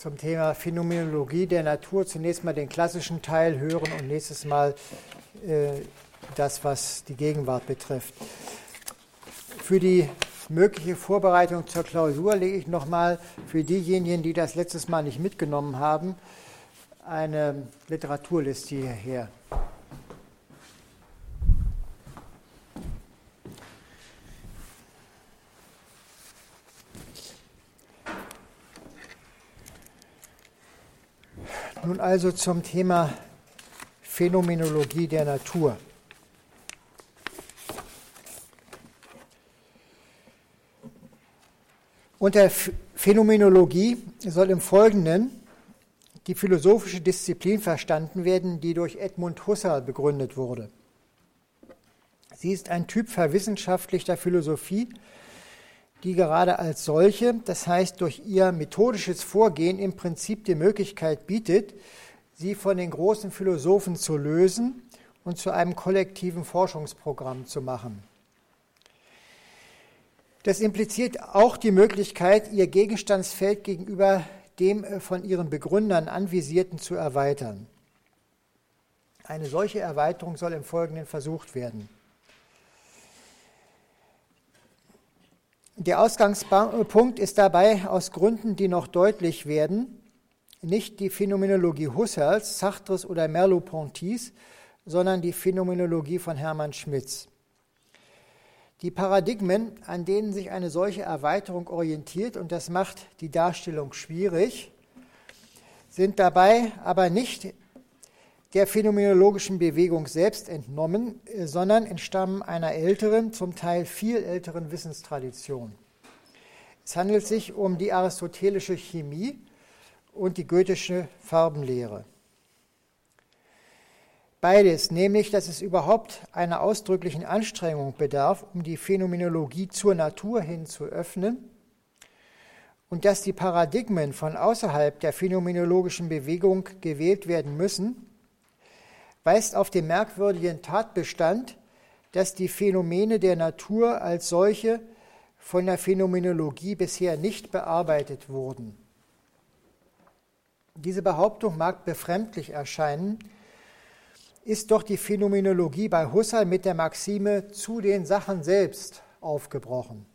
zum Thema Phänomenologie der Natur zunächst mal den klassischen Teil hören und nächstes Mal äh, das, was die Gegenwart betrifft. Für die mögliche Vorbereitung zur Klausur lege ich nochmal für diejenigen, die das letztes Mal nicht mitgenommen haben, eine Literaturliste hierher. Also zum Thema Phänomenologie der Natur. Unter Phänomenologie soll im Folgenden die philosophische Disziplin verstanden werden, die durch Edmund Husserl begründet wurde. Sie ist ein Typ verwissenschaftlichter Philosophie, die gerade als solche, das heißt durch ihr methodisches Vorgehen im Prinzip die Möglichkeit bietet, sie von den großen Philosophen zu lösen und zu einem kollektiven Forschungsprogramm zu machen. Das impliziert auch die Möglichkeit, ihr Gegenstandsfeld gegenüber dem äh, von ihren Begründern anvisierten zu erweitern. Eine solche Erweiterung soll im Folgenden versucht werden. Der Ausgangspunkt ist dabei aus Gründen, die noch deutlich werden, nicht die Phänomenologie Husserls, Sartres oder Merleau-Ponty's, sondern die Phänomenologie von Hermann Schmitz. Die Paradigmen, an denen sich eine solche Erweiterung orientiert, und das macht die Darstellung schwierig, sind dabei aber nicht der phänomenologischen Bewegung selbst entnommen, äh, sondern entstammen einer älteren, zum Teil viel älteren Wissenstradition. Es handelt sich um die aristotelische Chemie und die goethische Farbenlehre. Beides, nämlich, dass es überhaupt einer ausdrücklichen Anstrengung bedarf, um die Phänomenologie zur Natur hin zu öffnen und dass die Paradigmen von außerhalb der phänomenologischen Bewegung gewählt werden müssen, weist auf den merkwürdigen Tatbestand, dass die Phänomene der Natur als solche von der Phänomenologie bisher nicht bearbeitet wurden. Diese Behauptung mag befremdlich erscheinen, ist doch die Phänomenologie bei Husserl mit der Maxime zu den Sachen selbst aufgebrochen.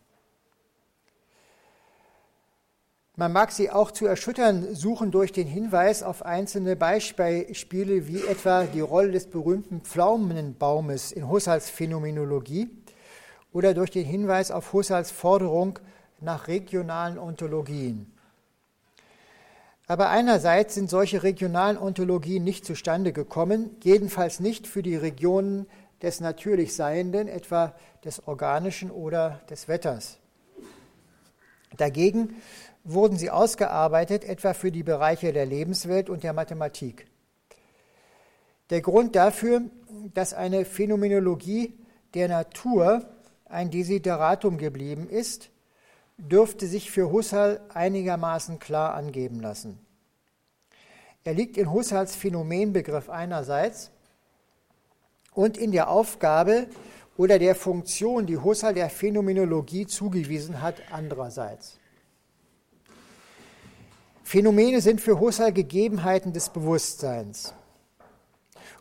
Man mag sie auch zu erschüttern suchen durch den Hinweis auf einzelne Beispiele, wie etwa die Rolle des berühmten Pflaumenbaumes in Husserls Phänomenologie oder durch den Hinweis auf Husserls Forderung nach regionalen Ontologien. Aber einerseits sind solche regionalen Ontologien nicht zustande gekommen, jedenfalls nicht für die Regionen des natürlich Seienden, etwa des Organischen oder des Wetters. Dagegen wurden sie ausgearbeitet, etwa für die Bereiche der Lebenswelt und der Mathematik. Der Grund dafür, dass eine Phänomenologie der Natur ein Desideratum geblieben ist, dürfte sich für Husserl einigermaßen klar angeben lassen. Er liegt in Husserls Phänomenbegriff einerseits und in der Aufgabe oder der Funktion, die Husserl der Phänomenologie zugewiesen hat, andererseits. Phänomene sind für Husserl Gegebenheiten des Bewusstseins.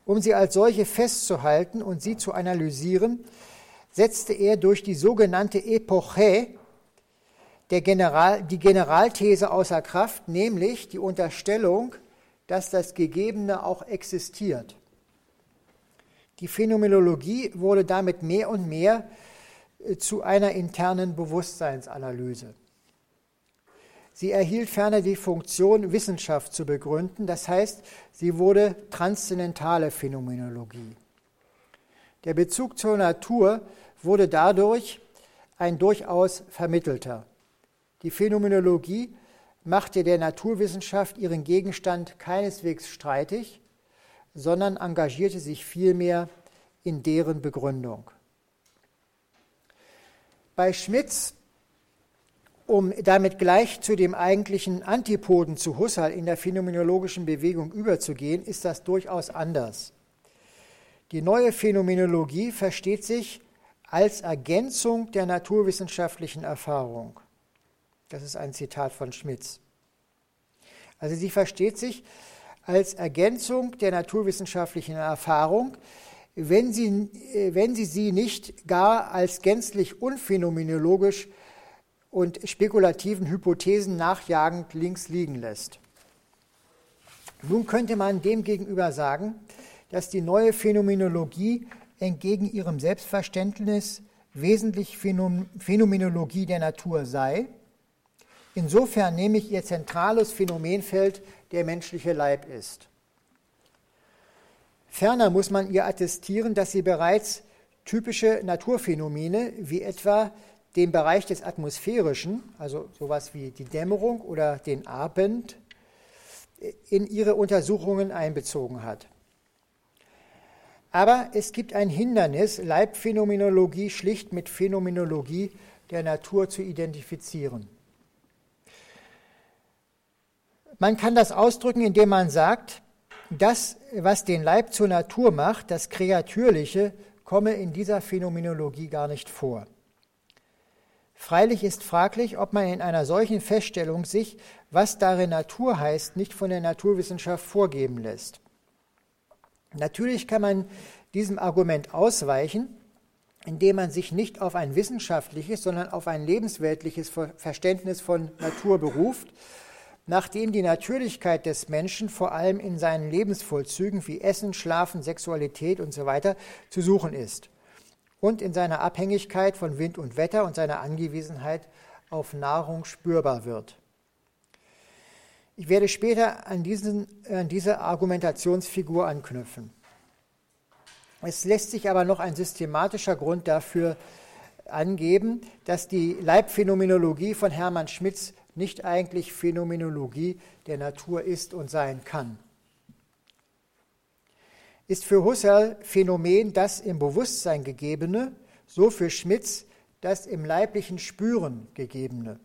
Um sie als solche festzuhalten und sie zu analysieren, setzte er durch die sogenannte Epoche General, die Generalthese außer Kraft, nämlich die Unterstellung, dass das Gegebene auch existiert. Die Phänomenologie wurde damit mehr und mehr äh, zu einer internen Bewusstseinsanalyse. Sie erhielt ferner die Funktion, Wissenschaft zu begründen, das heißt, sie wurde transzendentale Phänomenologie. Der Bezug zur Natur wurde dadurch ein durchaus vermittelter. Die Phänomenologie machte der Naturwissenschaft ihren Gegenstand keineswegs streitig, sondern engagierte sich vielmehr in deren Begründung. Bei Schmitz um damit gleich zu dem eigentlichen Antipoden zu Husserl in der phänomenologischen Bewegung überzugehen, ist das durchaus anders. Die neue Phänomenologie versteht sich als Ergänzung der naturwissenschaftlichen Erfahrung. Das ist ein Zitat von Schmitz. Also sie versteht sich als Ergänzung der naturwissenschaftlichen Erfahrung, wenn sie, äh, wenn sie sie nicht gar als gänzlich unphänomenologisch und spekulativen Hypothesen nachjagend links liegen lässt. Nun könnte man demgegenüber sagen, dass die neue Phänomenologie entgegen ihrem Selbstverständnis wesentlich Phänomenologie der Natur sei. Insofern nämlich ihr zentrales Phänomenfeld der menschliche Leib ist. Ferner muss man ihr attestieren, dass sie bereits typische Naturphänomene wie etwa den Bereich des Atmosphärischen, also sowas wie die Dämmerung oder den Abend, in ihre Untersuchungen einbezogen hat. Aber es gibt ein Hindernis, Leibphänomenologie schlicht mit Phänomenologie der Natur zu identifizieren. Man kann das ausdrücken, indem man sagt, das, was den Leib zur Natur macht, das Kreatürliche, komme in dieser Phänomenologie gar nicht vor. Freilich ist fraglich, ob man in einer solchen Feststellung sich, was darin Natur heißt, nicht von der Naturwissenschaft vorgeben lässt. Natürlich kann man diesem Argument ausweichen, indem man sich nicht auf ein wissenschaftliches, sondern auf ein lebensweltliches Verständnis von Natur beruft, nachdem die Natürlichkeit des Menschen vor allem in seinen Lebensvollzügen wie Essen, Schlafen, Sexualität usw. So zu suchen ist und in seiner Abhängigkeit von Wind und Wetter und seiner Angewiesenheit auf Nahrung spürbar wird. Ich werde später an, diesen, an diese Argumentationsfigur anknüpfen. Es lässt sich aber noch ein systematischer Grund dafür angeben, dass die Leibphänomenologie von Hermann Schmitz nicht eigentlich Phänomenologie der Natur ist und sein kann. Ist für Husserl Phänomen das im Bewusstsein gegebene, so für Schmitz das im leiblichen Spüren gegebene.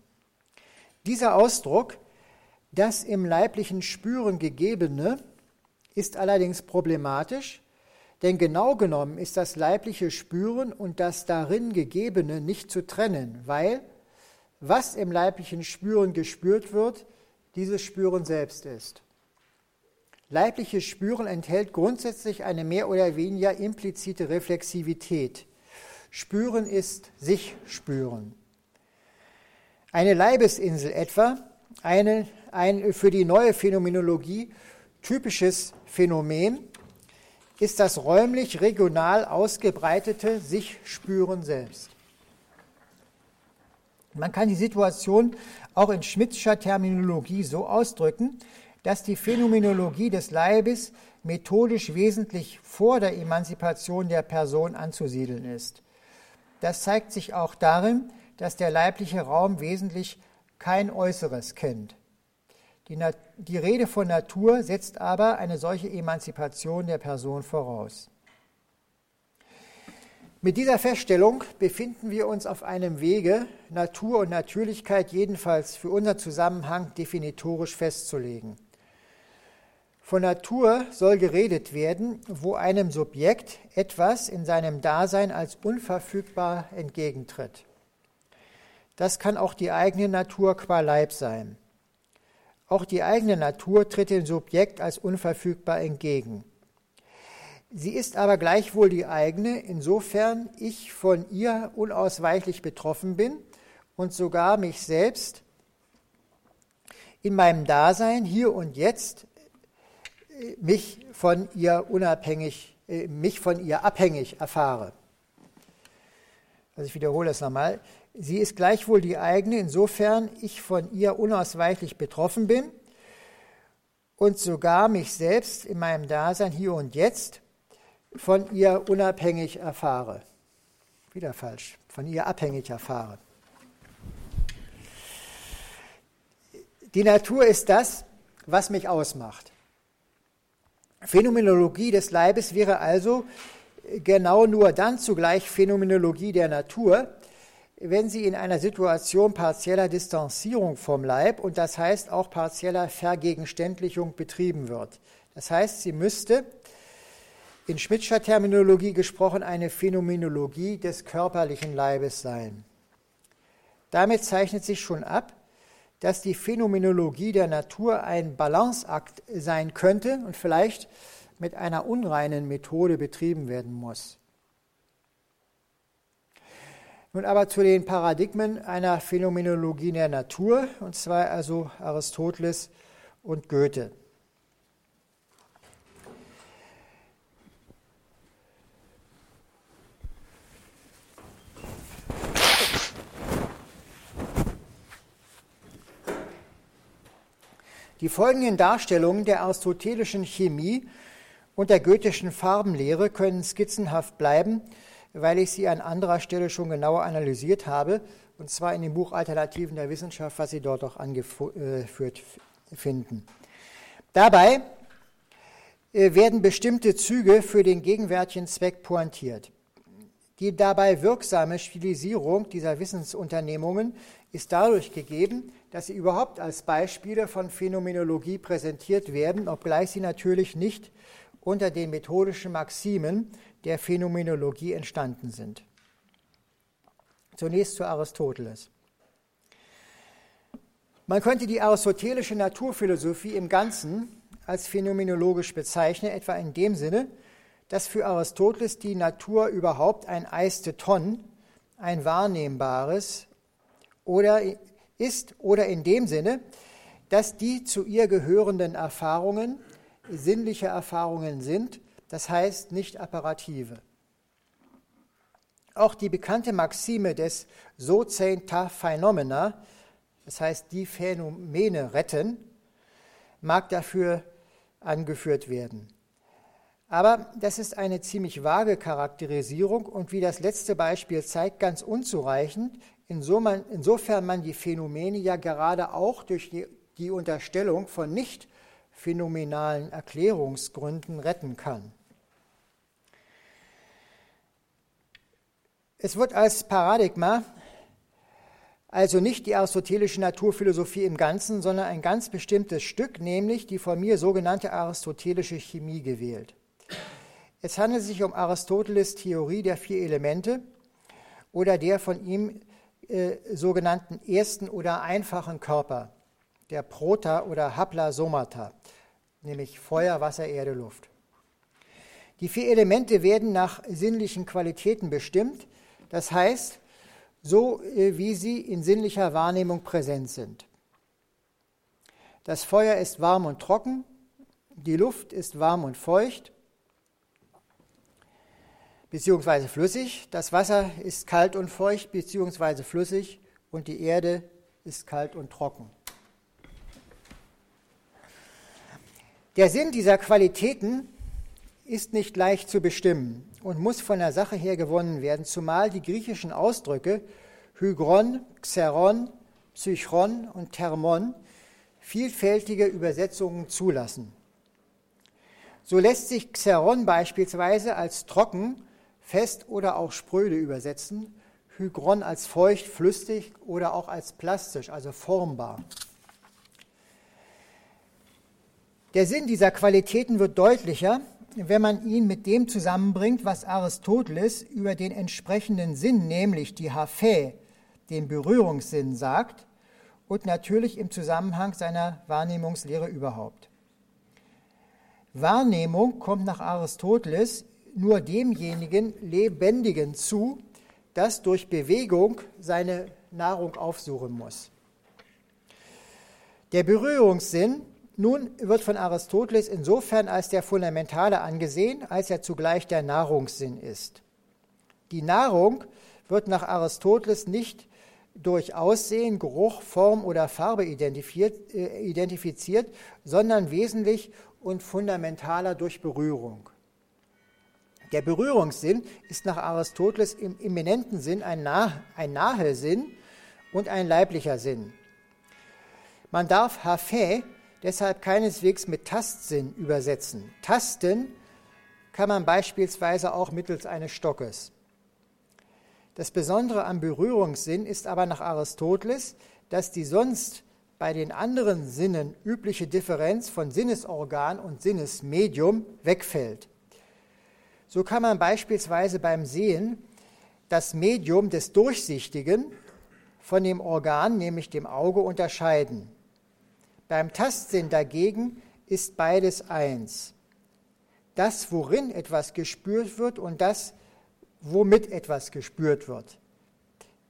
Dieser Ausdruck das im leiblichen Spüren Gegebene ist allerdings problematisch, denn genau genommen ist das leibliche Spüren und das darin Gegebene nicht zu trennen, weil was im leiblichen Spüren gespürt wird, dieses Spüren selbst ist. Leibliches Spüren enthält grundsätzlich eine mehr oder weniger implizite Reflexivität. Spüren ist sich spüren. Eine Leibesinsel etwa, eine ein für die neue Phänomenologie typisches Phänomen ist das räumlich regional ausgebreitete Sich-Spüren selbst. Man kann die Situation auch in Schmidtscher Terminologie so ausdrücken, dass die Phänomenologie des Leibes methodisch wesentlich vor der Emanzipation der Person anzusiedeln ist. Das zeigt sich auch darin, dass der leibliche Raum wesentlich kein Äußeres kennt. Die, die Rede von Natur setzt aber eine solche Emanzipation der Person voraus. Mit dieser Feststellung befinden wir uns auf einem Wege, Natur und Natürlichkeit jedenfalls für unseren Zusammenhang definitorisch festzulegen. Von Natur soll geredet werden, wo einem Subjekt etwas in seinem Dasein als unverfügbar entgegentritt. Das kann auch die eigene Natur qua Leib sein. Auch die eigene Natur tritt dem Subjekt als unverfügbar entgegen. Sie ist aber gleichwohl die eigene, insofern ich von ihr unausweichlich betroffen bin und sogar mich selbst in meinem Dasein hier und jetzt mich von ihr unabhängig, äh, mich von ihr abhängig erfahre. Also ich wiederhole das nochmal. Sie ist gleichwohl die eigene, insofern ich von ihr unausweichlich betroffen bin und sogar mich selbst in meinem Dasein hier und jetzt von ihr unabhängig erfahre. Wieder falsch, von ihr abhängig erfahre. Die Natur ist das, was mich ausmacht. Phänomenologie des Leibes wäre also genau nur dann zugleich Phänomenologie der Natur, wenn sie in einer Situation partieller Distanzierung vom Leib und das heißt auch partieller Vergegenständlichung betrieben wird. Das heißt, sie müsste in Schmidtscher Terminologie gesprochen eine Phänomenologie des körperlichen Leibes sein. Damit zeichnet sich schon ab, dass die Phänomenologie der Natur ein Balanceakt sein könnte und vielleicht mit einer unreinen Methode betrieben werden muss. Nun aber zu den Paradigmen einer Phänomenologie der Natur, und zwar also Aristoteles und Goethe. Die folgenden Darstellungen der aristotelischen Chemie und der goethischen Farbenlehre können skizzenhaft bleiben, weil ich sie an anderer Stelle schon genauer analysiert habe, und zwar in dem Buch Alternativen der Wissenschaft, was Sie dort auch angeführt finden. Dabei äh, werden bestimmte Züge für den gegenwärtigen Zweck pointiert. Die dabei wirksame Stilisierung dieser Wissensunternehmungen ist dadurch gegeben, dass sie überhaupt als Beispiele von Phänomenologie präsentiert werden, obgleich sie natürlich nicht unter den methodischen Maximen der Phänomenologie entstanden sind. Zunächst zu Aristoteles. Man könnte die aristotelische Naturphilosophie im Ganzen als phänomenologisch bezeichnen, etwa in dem Sinne, dass für Aristoteles die Natur überhaupt ein Eisteton, ein wahrnehmbares oder ist oder in dem Sinne, dass die zu ihr gehörenden Erfahrungen sinnliche Erfahrungen sind, das heißt nicht apparative. Auch die bekannte Maxime des Sozen ta Phenomena, das heißt die Phänomene retten, mag dafür angeführt werden. Aber das ist eine ziemlich vage Charakterisierung und wie das letzte Beispiel zeigt, ganz unzureichend, insofern man die Phänomene ja gerade auch durch die, Unterstellung von nicht phänomenalen Erklärungsgründen retten kann. Es wird als Paradigma also nicht die aristotelische Naturphilosophie im Ganzen, sondern ein ganz bestimmtes Stück, nämlich die von mir sogenannte aristotelische Chemie gewählt. Es handelt sich um Aristoteles Theorie der vier Elemente oder der von ihm äh, sogenannten ersten oder einfachen Körper, der Prota oder Hapla Somata, nämlich Feuer, Wasser, Erde, Luft. Die vier Elemente werden nach sinnlichen Qualitäten bestimmt, das heißt, so äh, wie sie in sinnlicher Wahrnehmung präsent sind. Das Feuer ist warm und trocken, die Luft ist warm und feucht, beziehungsweise flüssig. Das Wasser ist kalt und feucht beziehungsweise flüssig und die Erde ist kalt und trocken. Der Sinn dieser Qualitäten ist nicht leicht zu bestimmen und muss von der Sache her gewonnen werden, zumal die griechischen Ausdrücke Hygron, Xeron, Psychron und Thermon vielfältige Übersetzungen zulassen. So lässt sich Xeron beispielsweise als trocken fest oder auch spröde übersetzen, Hygron als feucht, flüssig oder auch als plastisch, also formbar. Der Sinn dieser Qualitäten wird deutlicher, wenn man ihn mit dem zusammenbringt, was Aristoteles über den entsprechenden Sinn, nämlich die Haphe, den Berührungssinn, sagt und natürlich im Zusammenhang seiner Wahrnehmungslehre überhaupt. Wahrnehmung kommt nach Aristoteles nur demjenigen Lebendigen zu, das durch Bewegung seine Nahrung aufsuchen muss. Der Berührungssinn nun wird von Aristoteles insofern als der fundamentale angesehen, als er zugleich der Nahrungssinn ist. Die Nahrung wird nach Aristoteles nicht durch Aussehen, Geruch, Form oder Farbe identifiziert, äh, identifiziert sondern wesentlich und fundamentaler durch Berührung. Der Berührungssinn ist nach Aristoteles im immanenten Sinn ein, nah, ein nahe Sinn und ein leiblicher Sinn. Man darf Hafä deshalb keineswegs mit Tastsinn übersetzen. Tasten kann man beispielsweise auch mittels eines Stockes. Das Besondere am Berührungssinn ist aber nach Aristoteles, dass die sonst bei den anderen Sinnen übliche Differenz von Sinnesorgan und Sinnesmedium wegfällt. So kann man beispielsweise beim Sehen das Medium des Durchsichtigen von dem Organ, nämlich dem Auge, unterscheiden. Beim Tastsinn dagegen ist beides eins. Das, worin etwas gespürt wird und das, womit etwas gespürt wird.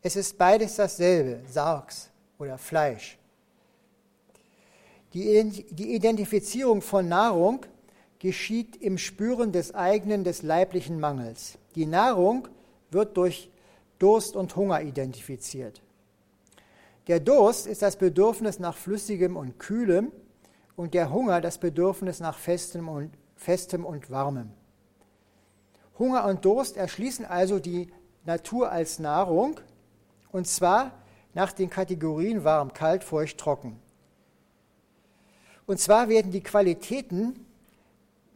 Es ist beides dasselbe, Sargs oder Fleisch. Die Identifizierung von Nahrung geschieht im Spüren des eigenen, des leiblichen Mangels. Die Nahrung wird durch Durst und Hunger identifiziert. Der Durst ist das Bedürfnis nach Flüssigem und Kühlem und der Hunger das Bedürfnis nach Festem und, Festem und Warmem. Hunger und Durst erschließen also die Natur als Nahrung und zwar nach den Kategorien warm, kalt, feucht, trocken. Und zwar werden die Qualitäten,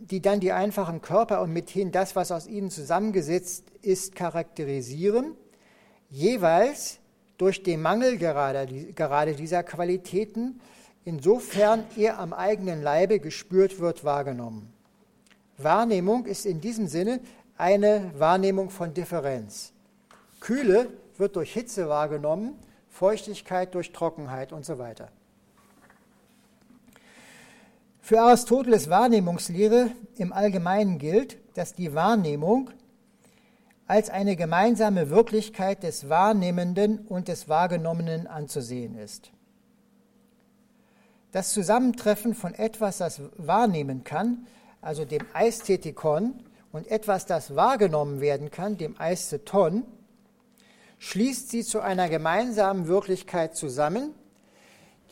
die dann die einfachen Körper und mithin das, was aus ihnen zusammengesetzt ist, charakterisieren, jeweils durch den Mangel gerade, gerade dieser Qualitäten, insofern er am eigenen Leibe gespürt wird, wahrgenommen. Wahrnehmung ist in diesem Sinne eine Wahrnehmung von Differenz. Kühle wird durch Hitze wahrgenommen, Feuchtigkeit durch Trockenheit und so weiter. Für Aristoteles Wahrnehmungslehre im Allgemeinen gilt, dass die Wahrnehmung als eine gemeinsame Wirklichkeit des Wahrnehmenden und des Wahrgenommenen anzusehen ist. Das Zusammentreffen von etwas, das wahrnehmen kann, also dem Ästhetikon, und etwas, das wahrgenommen werden kann, dem Aestheton, schließt sie zu einer gemeinsamen Wirklichkeit zusammen,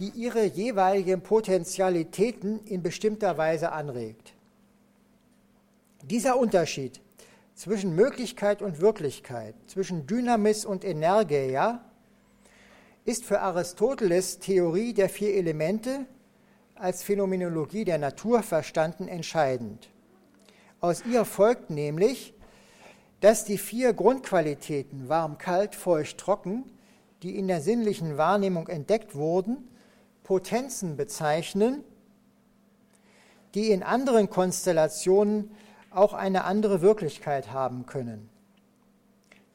die ihre jeweiligen Potentialitäten in bestimmter Weise anregt. Dieser Unterschied zwischen Möglichkeit und Wirklichkeit, zwischen Dynamis und Energeia, ist für Aristoteles Theorie der vier Elemente als Phänomenologie der Natur verstanden entscheidend. Aus ihr folgt nämlich, dass die vier Grundqualitäten warm, kalt, feucht, trocken, die in der sinnlichen Wahrnehmung entdeckt wurden, Potenzen bezeichnen, die in anderen Konstellationen auch eine andere Wirklichkeit haben können.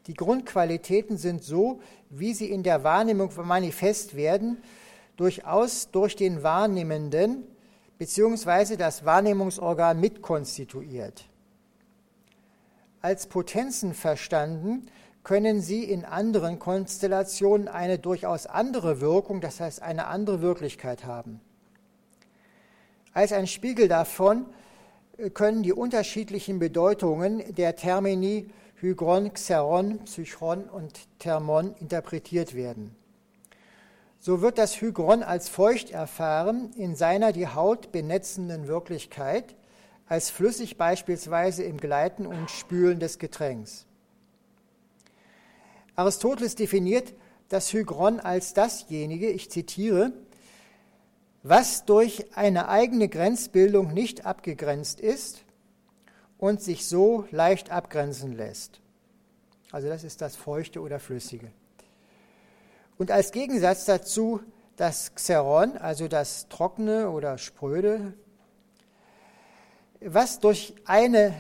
Die Grundqualitäten sind so, wie sie in der Wahrnehmung manifest werden, durchaus durch den Wahrnehmenden bzw. das Wahrnehmungsorgan mitkonstituiert. Als Potenzen verstanden können sie in anderen Konstellationen eine durchaus andere Wirkung, das heißt eine andere Wirklichkeit haben. Als ein Spiegel davon können die unterschiedlichen Bedeutungen der Termini Hygron, Xeron, Psychron und Thermon interpretiert werden. So wird das Hygron als feucht erfahren in seiner die Haut benetzenden Wirklichkeit, als flüssig beispielsweise im Gleiten und Spülen des Getränks. Aristoteles definiert das Hygron als dasjenige, ich zitiere, was durch eine eigene Grenzbildung nicht abgegrenzt ist und sich so leicht abgrenzen lässt. Also das ist das Feuchte oder Flüssige. Und als Gegensatz dazu das Xeron, also das Trockene oder Spröde, was durch, eine,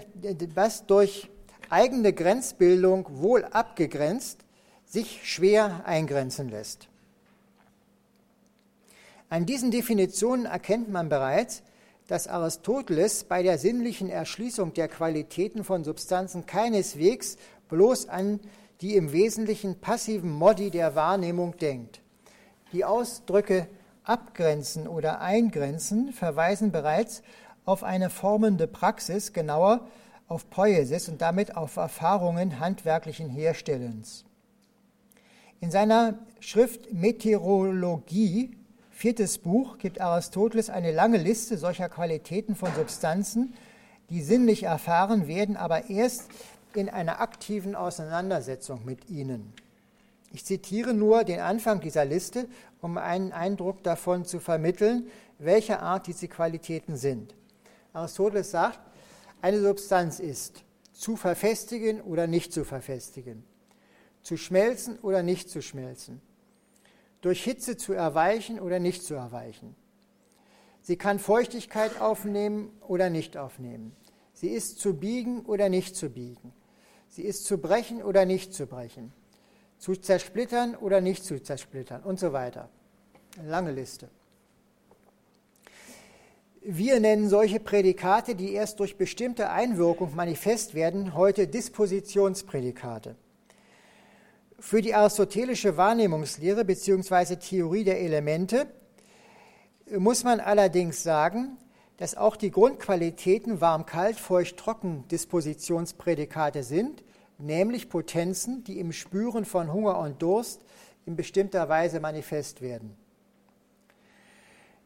was durch eigene Grenzbildung wohl abgegrenzt, sich schwer eingrenzen lässt. An diesen Definitionen erkennt man bereits, dass Aristoteles bei der sinnlichen Erschließung der Qualitäten von Substanzen keineswegs bloß an die im Wesentlichen passiven Modi der Wahrnehmung denkt. Die Ausdrücke abgrenzen oder eingrenzen verweisen bereits auf eine formende Praxis, genauer auf Poiesis und damit auf Erfahrungen handwerklichen Herstellens. In seiner Schrift Meteorologie Viertes Buch gibt Aristoteles eine lange Liste solcher Qualitäten von Substanzen, die sinnlich erfahren werden, aber erst in einer aktiven Auseinandersetzung mit ihnen. Ich zitiere nur den Anfang dieser Liste, um einen Eindruck davon zu vermitteln, welcher Art diese Qualitäten sind. Aristoteles sagt, eine Substanz ist zu verfestigen oder nicht zu verfestigen, zu schmelzen oder nicht zu schmelzen, durch Hitze zu erweichen oder nicht zu erweichen. Sie kann Feuchtigkeit aufnehmen oder nicht aufnehmen. Sie ist zu biegen oder nicht zu biegen. Sie ist zu brechen oder nicht zu brechen. zu zersplittern oder nicht zu zersplittern und so weiter. Eine lange Liste. Wir nennen solche Prädikate, die erst durch bestimmte Einwirkung manifest werden, heute Dispositionsprädikate. Für die aristotelische Wahrnehmungslehre bzw. Theorie der Elemente muss man allerdings sagen, dass auch die Grundqualitäten warm, kalt, feucht, trocken Dispositionsprädikate sind, nämlich Potenzen, die im Spüren von Hunger und Durst in bestimmter Weise manifest werden.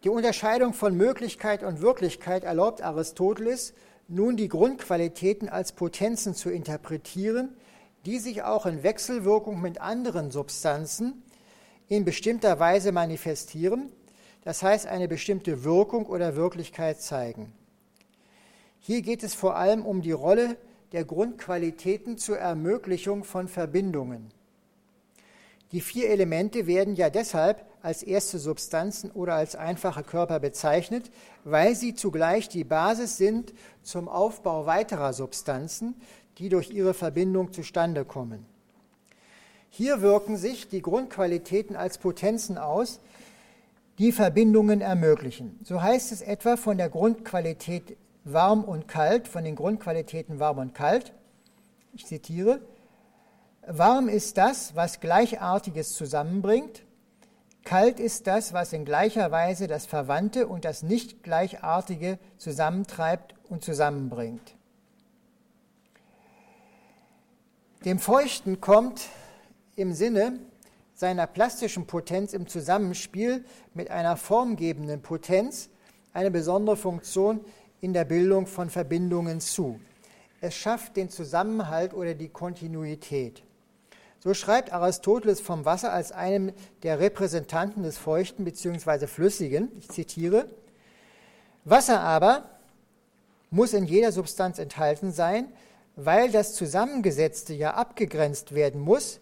Die Unterscheidung von Möglichkeit und Wirklichkeit erlaubt Aristoteles, nun die Grundqualitäten als Potenzen zu interpretieren, die sich auch in Wechselwirkung mit anderen Substanzen in bestimmter Weise manifestieren, das heißt eine bestimmte Wirkung oder Wirklichkeit zeigen. Hier geht es vor allem um die Rolle der Grundqualitäten zur Ermöglichung von Verbindungen. Die vier Elemente werden ja deshalb als erste Substanzen oder als einfache Körper bezeichnet, weil sie zugleich die Basis sind zum Aufbau weiterer Substanzen, die durch ihre Verbindung zustande kommen. Hier wirken sich die Grundqualitäten als Potenzen aus, die Verbindungen ermöglichen. So heißt es etwa von der Grundqualität warm und kalt, von den Grundqualitäten warm und kalt. Ich zitiere, warm ist das, was Gleichartiges zusammenbringt, Kalt ist das, was in gleicher Weise das Verwandte und das nicht Gleichartige zusammentreibt und zusammenbringt. Dem Feuchten kommt im Sinne seiner plastischen Potenz im Zusammenspiel mit einer formgebenden Potenz eine besondere Funktion in der Bildung von Verbindungen zu. Es schafft den Zusammenhalt oder die Kontinuität. So schreibt Aristoteles vom Wasser als einem der Repräsentanten des Feuchten bzw. Flüssigen. Ich zitiere: Wasser aber muss in jeder Substanz enthalten sein, weil das Zusammengesetzte ja abgegrenzt werden muss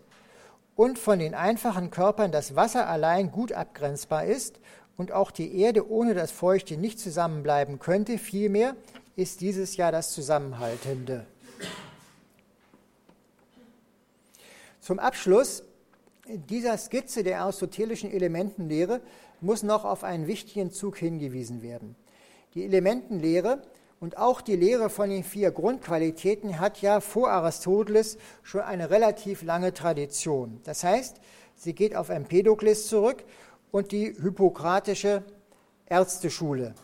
und von den einfachen Körpern das Wasser allein gut abgrenzbar ist und auch die Erde ohne das Feuchte nicht zusammenbleiben könnte, vielmehr ist dieses ja das Zusammenhaltende. Zum Abschluss dieser Skizze der aristotelischen Elementenlehre muss noch auf einen wichtigen Zug hingewiesen werden. Die Elementenlehre und auch die Lehre von den vier Grundqualitäten hat ja vor Aristoteles schon eine relativ lange Tradition. Das heißt, sie geht auf Empedokles zurück und die hippokratische Ärzteschule.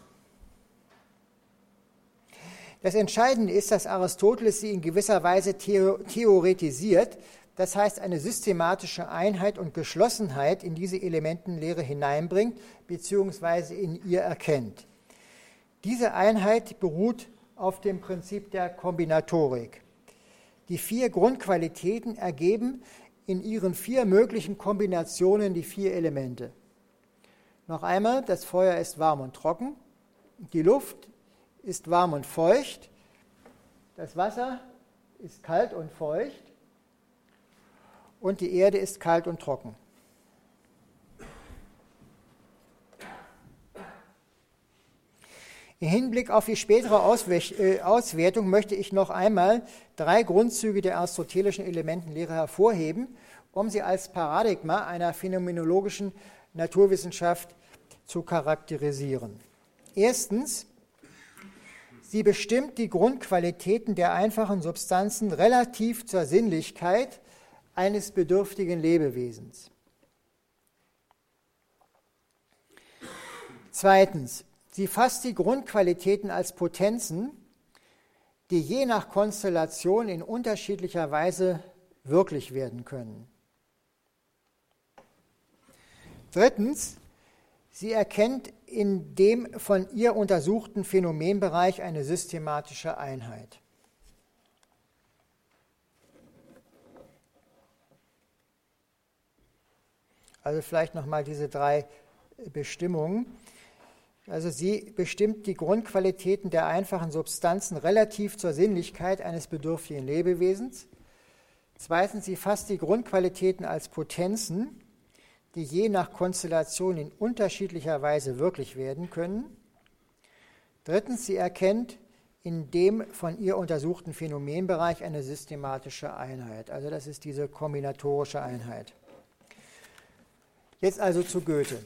Das Entscheidende ist, dass Aristoteles sie in gewisser Weise theoretisiert, das heißt eine systematische Einheit und Geschlossenheit in diese Elementenlehre hineinbringt bzw. in ihr erkennt. Diese Einheit beruht auf dem Prinzip der Kombinatorik. Die vier Grundqualitäten ergeben in ihren vier möglichen Kombinationen die vier Elemente. Noch einmal, das Feuer ist warm und trocken, die Luft ist warm und feucht, das Wasser ist kalt und feucht und die Erde ist kalt und trocken. Im Hinblick auf die spätere äh, Auswertung möchte ich noch einmal drei Grundzüge der aristotelischen Elementenlehre hervorheben, um sie als Paradigma einer phänomenologischen Naturwissenschaft zu charakterisieren. Erstens, sie bestimmt die Grundqualitäten der einfachen Substanzen relativ zur Sinnlichkeit eines bedürftigen Lebewesens. Zweitens, sie fasst die Grundqualitäten als Potenzen, die je nach Konstellation in unterschiedlicher Weise wirklich werden können. Drittens, sie erkennt in dem von ihr untersuchten Phänomenbereich eine systematische Einheit. Also vielleicht nochmal diese drei Bestimmungen. Also sie bestimmt die Grundqualitäten der einfachen Substanzen relativ zur Sinnlichkeit eines bedürftigen Lebewesens. Zweitens, sie fasst die Grundqualitäten als Potenzen, die je nach Konstellation in unterschiedlicher Weise wirklich werden können. Drittens, sie erkennt in dem von ihr untersuchten Phänomenbereich eine systematische Einheit. Also das ist diese kombinatorische Einheit. Jetzt also zu Goethe.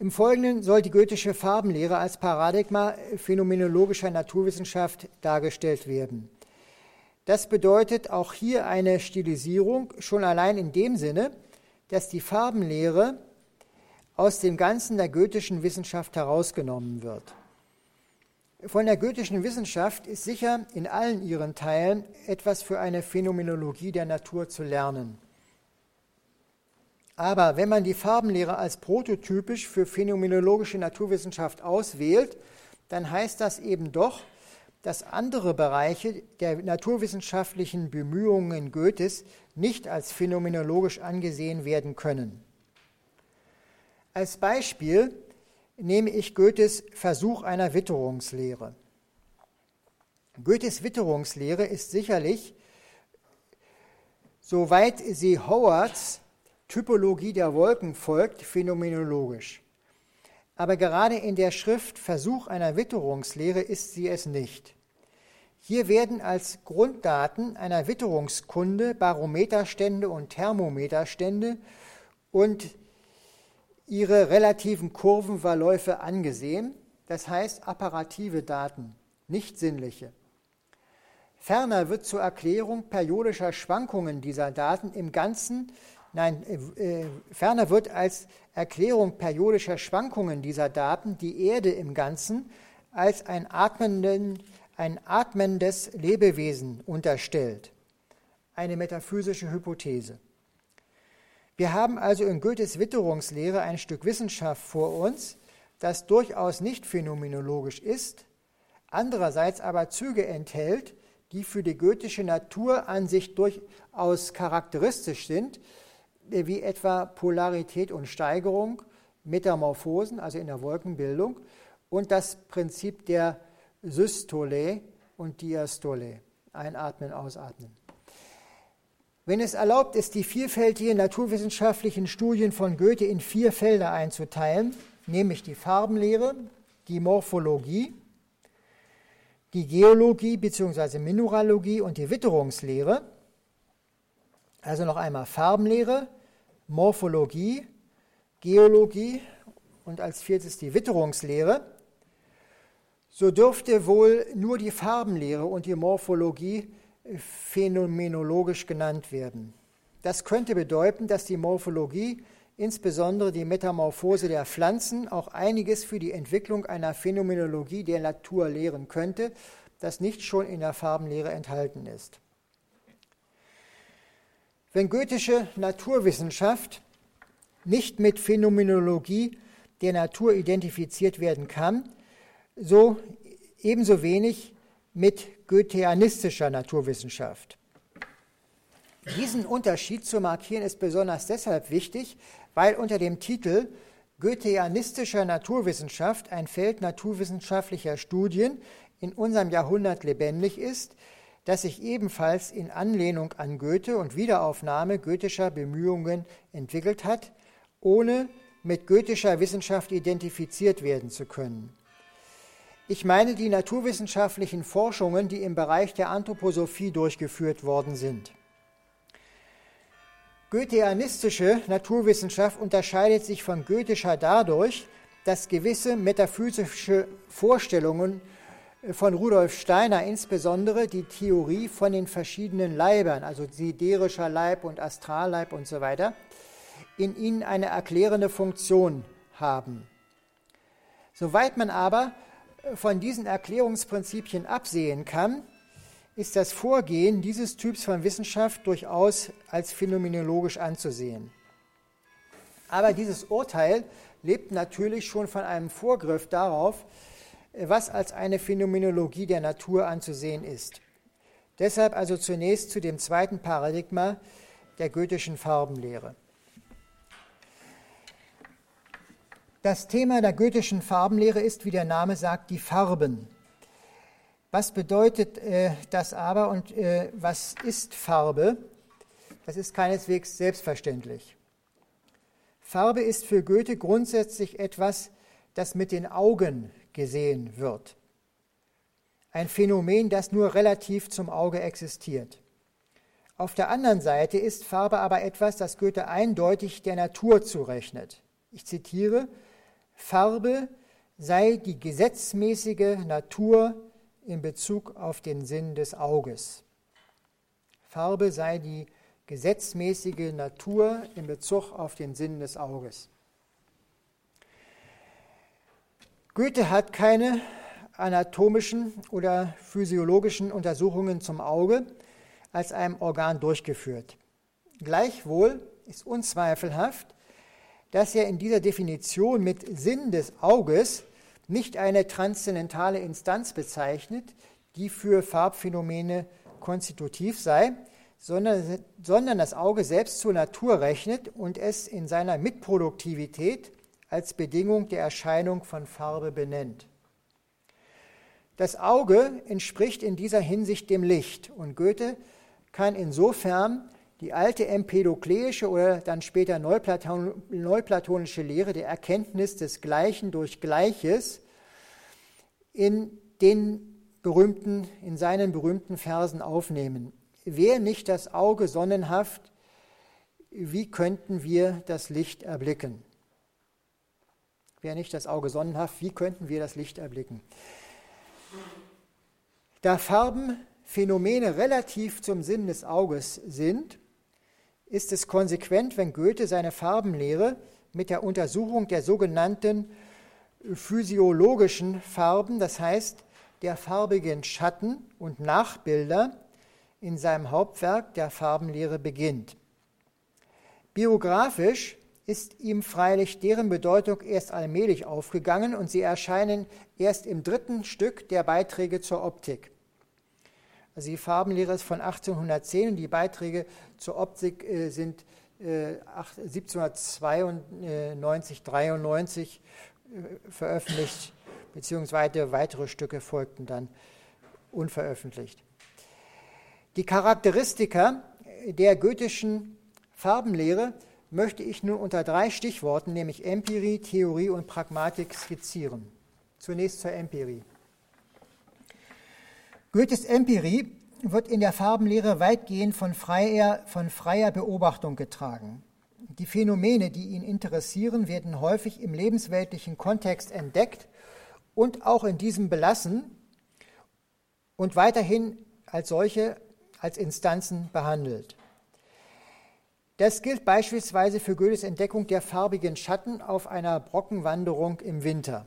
Im Folgenden soll die goethische Farbenlehre als Paradigma phänomenologischer Naturwissenschaft dargestellt werden. Das bedeutet auch hier eine Stilisierung, schon allein in dem Sinne, dass die Farbenlehre aus dem Ganzen der goethischen Wissenschaft herausgenommen wird. Von der goethischen Wissenschaft ist sicher in allen ihren Teilen etwas für eine Phänomenologie der Natur zu lernen. Aber wenn man die Farbenlehre als prototypisch für phänomenologische Naturwissenschaft auswählt, dann heißt das eben doch, dass andere Bereiche der naturwissenschaftlichen Bemühungen Goethes nicht als phänomenologisch angesehen werden können. Als Beispiel nehme ich Goethes Versuch einer Witterungslehre. Goethes Witterungslehre ist sicherlich, soweit sie Howards Typologie der Wolken folgt, phänomenologisch. Aber gerade in der Schrift Versuch einer Witterungslehre ist sie es nicht. Hier werden als Grunddaten einer Witterungskunde Barometerstände und Thermometerstände und ihre relativen Kurvenverläufe angesehen, das heißt apparative Daten, nicht sinnliche. Ferner wird zur Erklärung periodischer Schwankungen dieser Daten im Ganzen, nein, äh, äh, ferner wird als Erklärung periodischer Schwankungen dieser Daten die Erde im Ganzen als ein, atmenden, ein atmendes Lebewesen unterstellt. Eine metaphysische Hypothese. Wir haben also in Goethes Witterungslehre ein Stück Wissenschaft vor uns, das durchaus nicht phänomenologisch ist, andererseits aber Züge enthält, die für die goethische Naturansicht durchaus charakteristisch sind, wie etwa Polarität und Steigerung, Metamorphosen, also in der Wolkenbildung, und das Prinzip der Systole und Diastole, einatmen, ausatmen. Wenn es erlaubt ist, die vielfältigen naturwissenschaftlichen Studien von Goethe in vier Felder einzuteilen, nämlich die Farbenlehre, die Morphologie, die Geologie bzw. Mineralogie und die Witterungslehre, also noch einmal Farbenlehre, Morphologie, Geologie und als viertes die Witterungslehre, so dürfte wohl nur die Farbenlehre und die Morphologie phänomenologisch genannt werden. Das könnte bedeuten, dass die Morphologie, insbesondere die Metamorphose der Pflanzen, auch einiges für die Entwicklung einer Phänomenologie der Natur lehren könnte, das nicht schon in der Farbenlehre enthalten ist. Wenn goethische Naturwissenschaft nicht mit Phänomenologie der Natur identifiziert werden kann, so ebenso wenig mit goetheanistischer Naturwissenschaft. Diesen Unterschied zu markieren ist besonders deshalb wichtig, weil unter dem Titel Goetheanistischer Naturwissenschaft ein Feld naturwissenschaftlicher Studien in unserem Jahrhundert lebendig ist, das sich ebenfalls in Anlehnung an Goethe und Wiederaufnahme goethischer Bemühungen entwickelt hat, ohne mit goethischer Wissenschaft identifiziert werden zu können. Ich meine die naturwissenschaftlichen Forschungen, die im Bereich der Anthroposophie durchgeführt worden sind. Goetheanistische Naturwissenschaft unterscheidet sich von goethischer dadurch, dass gewisse metaphysische Vorstellungen von Rudolf Steiner, insbesondere die Theorie von den verschiedenen Leibern, also siderischer Leib und Astralleib und so weiter, in ihnen eine erklärende Funktion haben. Soweit man aber von diesen Erklärungsprinzipien absehen kann, ist das Vorgehen dieses Typs von Wissenschaft durchaus als phänomenologisch anzusehen. Aber dieses Urteil lebt natürlich schon von einem Vorgriff darauf, was als eine Phänomenologie der Natur anzusehen ist. Deshalb also zunächst zu dem zweiten Paradigma der goethischen Farbenlehre. Das Thema der goethischen Farbenlehre ist, wie der Name sagt, die Farben. Was bedeutet äh, das aber und äh, was ist Farbe? Das ist keineswegs selbstverständlich. Farbe ist für Goethe grundsätzlich etwas, das mit den Augen gesehen wird. Ein Phänomen, das nur relativ zum Auge existiert. Auf der anderen Seite ist Farbe aber etwas, das Goethe eindeutig der Natur zurechnet. Ich zitiere, Farbe sei die gesetzmäßige Natur in Bezug auf den Sinn des Auges. Farbe sei die gesetzmäßige Natur in Bezug auf den Sinn des Auges. Goethe hat keine anatomischen oder physiologischen Untersuchungen zum Auge als einem Organ durchgeführt. Gleichwohl ist unzweifelhaft, dass er in dieser Definition mit Sinn des Auges nicht eine transzendentale Instanz bezeichnet, die für Farbphänomene konstitutiv sei, sondern, sondern das Auge selbst zur Natur rechnet und es in seiner Mitproduktivität als Bedingung der Erscheinung von Farbe benennt. Das Auge entspricht in dieser Hinsicht dem Licht und Goethe kann insofern die alte empedokleische oder dann später Neuplaton neuplatonische Lehre der Erkenntnis des Gleichen durch Gleiches in den berühmten, in seinen berühmten Versen aufnehmen. Wäre nicht das Auge sonnenhaft, wie könnten wir das Licht erblicken? Wäre nicht das Auge sonnenhaft, wie könnten wir das Licht erblicken? Da Farben Phänomene relativ zum Sinn des Auges sind, ist es konsequent, wenn Goethe seine Farbenlehre mit der Untersuchung der sogenannten physiologischen Farben, das heißt der farbigen Schatten und Nachbilder, in seinem Hauptwerk der Farbenlehre beginnt. Biografisch ist ihm freilich deren Bedeutung erst allmählich aufgegangen und sie erscheinen erst im dritten Stück der Beiträge zur Optik. Also die Farbenlehre ist von 1810 und die Beiträge zur Optik äh, sind äh, 1792, 93 äh, veröffentlicht, beziehungsweise weitere Stücke folgten dann unveröffentlicht. Die Charakteristika der goethischen Farbenlehre möchte ich nun unter drei Stichworten, nämlich Empirie, Theorie und Pragmatik, skizzieren. Zunächst zur Empirie. Goethes Empirie wird in der Farbenlehre weitgehend von freier, von freier Beobachtung getragen. Die Phänomene, die ihn interessieren, werden häufig im lebensweltlichen Kontext entdeckt und auch in diesem belassen und weiterhin als solche, als Instanzen behandelt. Das gilt beispielsweise für Goethes Entdeckung der farbigen Schatten auf einer Brockenwanderung im Winter.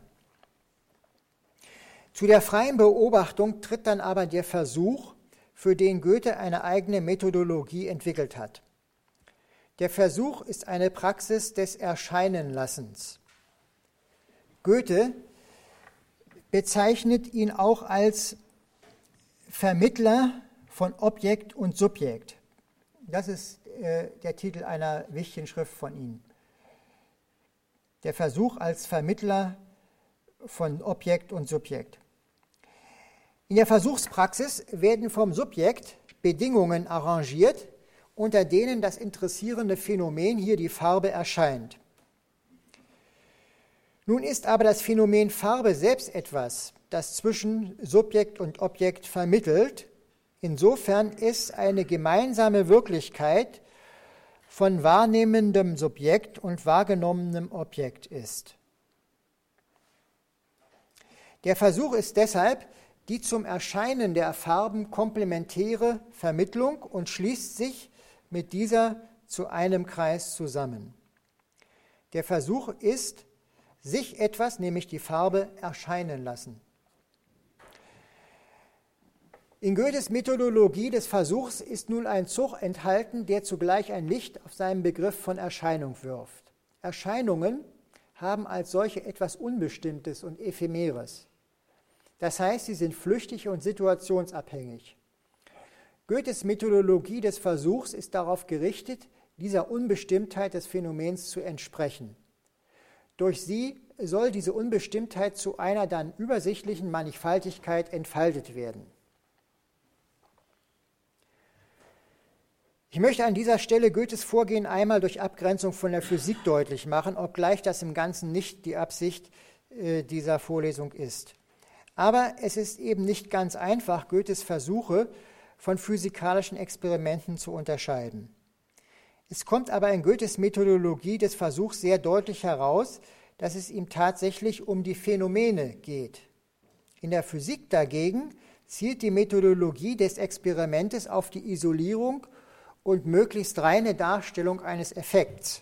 Zu der freien Beobachtung tritt dann aber der Versuch, für den Goethe eine eigene Methodologie entwickelt hat. Der Versuch ist eine Praxis des Erscheinenlassens. Goethe bezeichnet ihn auch als Vermittler von Objekt und Subjekt. Das ist äh, der Titel einer wichtigen Schrift von ihm. Der Versuch als Vermittler von Objekt und Subjekt. In der Versuchspraxis werden vom Subjekt Bedingungen arrangiert, unter denen das interessierende Phänomen hier die Farbe erscheint. Nun ist aber das Phänomen Farbe selbst etwas, das zwischen Subjekt und Objekt vermittelt. Insofern es eine gemeinsame Wirklichkeit von wahrnehmendem Subjekt und wahrgenommenem Objekt ist. Der Versuch ist deshalb die zum Erscheinen der Farben komplementäre Vermittlung und schließt sich mit dieser zu einem Kreis zusammen. Der Versuch ist, sich etwas, nämlich die Farbe, erscheinen lassen. In Goethes Methodologie des Versuchs ist nun ein Zug enthalten, der zugleich ein Licht auf seinen Begriff von Erscheinung wirft. Erscheinungen haben als solche etwas Unbestimmtes und Ephemeres. Das heißt, sie sind flüchtig und situationsabhängig. Goethes Methodologie des Versuchs ist darauf gerichtet, dieser Unbestimmtheit des Phänomens zu entsprechen. Durch sie soll diese Unbestimmtheit zu einer dann übersichtlichen Mannigfaltigkeit entfaltet werden. Ich möchte an dieser Stelle Goethes Vorgehen einmal durch Abgrenzung von der Physik deutlich machen, obgleich das im Ganzen nicht die Absicht äh, dieser Vorlesung ist. Aber es ist eben nicht ganz einfach, Goethes Versuche von physikalischen Experimenten zu unterscheiden. Es kommt aber in Goethes Methodologie des Versuchs sehr deutlich heraus, dass es ihm tatsächlich um die Phänomene geht. In der Physik dagegen zielt die Methodologie des Experimentes auf die Isolierung und möglichst reine Darstellung eines Effekts.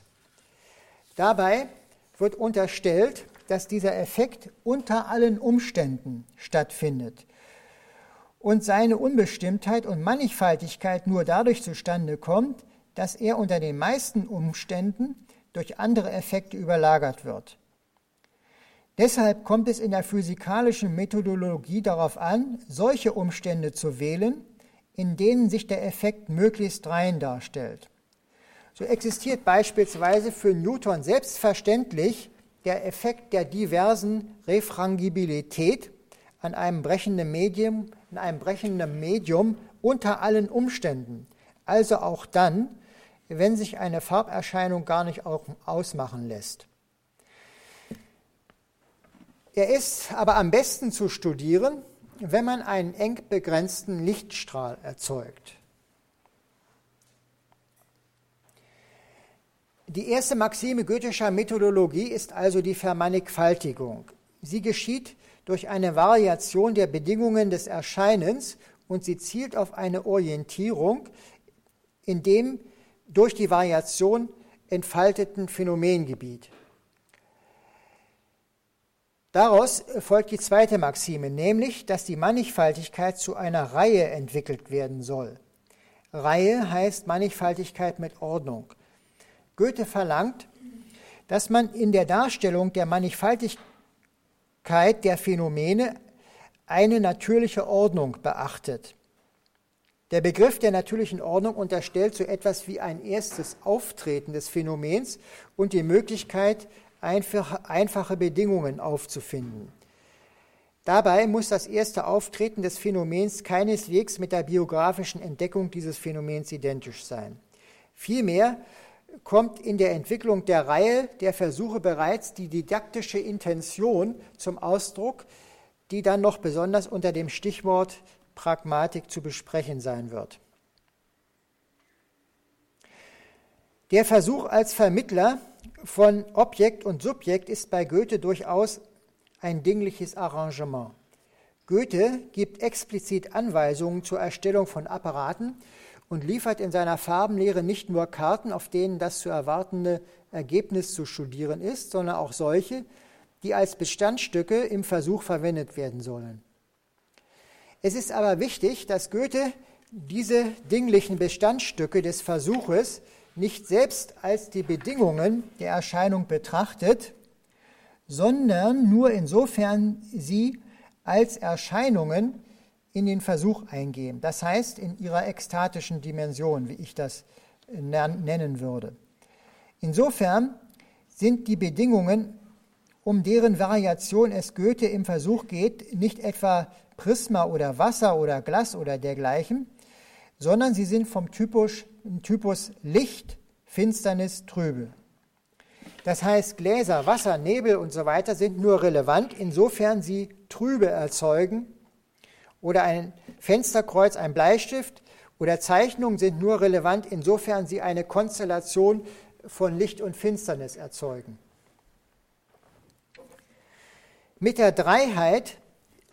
Dabei wird unterstellt, dass dieser Effekt unter allen Umständen stattfindet und seine Unbestimmtheit und Mannigfaltigkeit nur dadurch zustande kommt, dass er unter den meisten Umständen durch andere Effekte überlagert wird. Deshalb kommt es in der physikalischen Methodologie darauf an, solche Umstände zu wählen, in denen sich der Effekt möglichst rein darstellt. So existiert beispielsweise für Newton selbstverständlich der Effekt der diversen Refrangibilität an einem brechenden Medium, in einem brechenden Medium unter allen Umständen, also auch dann, wenn sich eine Farberscheinung gar nicht ausmachen lässt. Er ist aber am besten zu studieren, wenn man einen eng begrenzten Lichtstrahl erzeugt. Die erste Maxime goethischer Methodologie ist also die Vermannigfaltigung. Sie geschieht durch eine Variation der Bedingungen des Erscheinens und sie zielt auf eine Orientierung in dem durch die Variation entfalteten Phänomengebiet. Daraus folgt die zweite Maxime, nämlich, dass die Mannigfaltigkeit zu einer Reihe entwickelt werden soll. Reihe heißt Mannigfaltigkeit mit Ordnung. Goethe verlangt, dass man in der Darstellung der Mannigfaltigkeit der Phänomene eine natürliche Ordnung beachtet. Der Begriff der natürlichen Ordnung unterstellt so etwas wie ein erstes Auftreten des Phänomens und die Möglichkeit, einfache, einfache Bedingungen aufzufinden. Dabei muss das erste Auftreten des Phänomens keineswegs mit der biografischen Entdeckung dieses Phänomens identisch sein. Vielmehr kommt in der Entwicklung der Reihe der Versuche bereits die didaktische Intention zum Ausdruck, die dann noch besonders unter dem Stichwort Pragmatik zu besprechen sein wird. Der Versuch als Vermittler von Objekt und Subjekt ist bei Goethe durchaus ein dingliches Arrangement. Goethe gibt explizit Anweisungen zur Erstellung von Apparaten und liefert in seiner Farbenlehre nicht nur Karten, auf denen das zu erwartende Ergebnis zu studieren ist, sondern auch solche, die als Bestandstücke im Versuch verwendet werden sollen. Es ist aber wichtig, dass Goethe diese dinglichen Bestandstücke des Versuches nicht selbst als die Bedingungen der Erscheinung betrachtet, sondern nur insofern sie als Erscheinungen in den Versuch eingehen. Das heißt, in ihrer ekstatischen Dimension, wie ich das nennen würde. Insofern sind die Bedingungen, um deren Variation es Goethe im Versuch geht, nicht etwa Prisma oder Wasser oder Glas oder dergleichen, sondern sie sind vom Typus, Typus Licht, Finsternis, Trübe. Das heißt, Gläser, Wasser, Nebel und so weiter sind nur relevant, insofern sie Trübe erzeugen. Oder ein Fensterkreuz, ein Bleistift oder Zeichnungen sind nur relevant, insofern sie eine Konstellation von Licht und Finsternis erzeugen. Mit der Dreiheit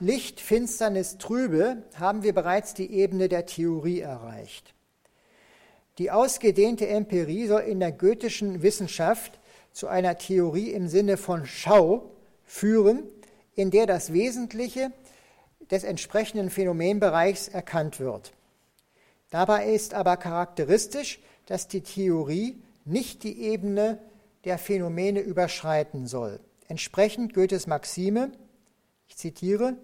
Licht, Finsternis, Trübe haben wir bereits die Ebene der Theorie erreicht. Die ausgedehnte Empirie soll in der goethischen Wissenschaft zu einer Theorie im Sinne von Schau führen, in der das Wesentliche des entsprechenden Phänomenbereichs erkannt wird. Dabei ist aber charakteristisch, dass die Theorie nicht die Ebene der Phänomene überschreiten soll. Entsprechend Goethes Maxime, ich zitiere,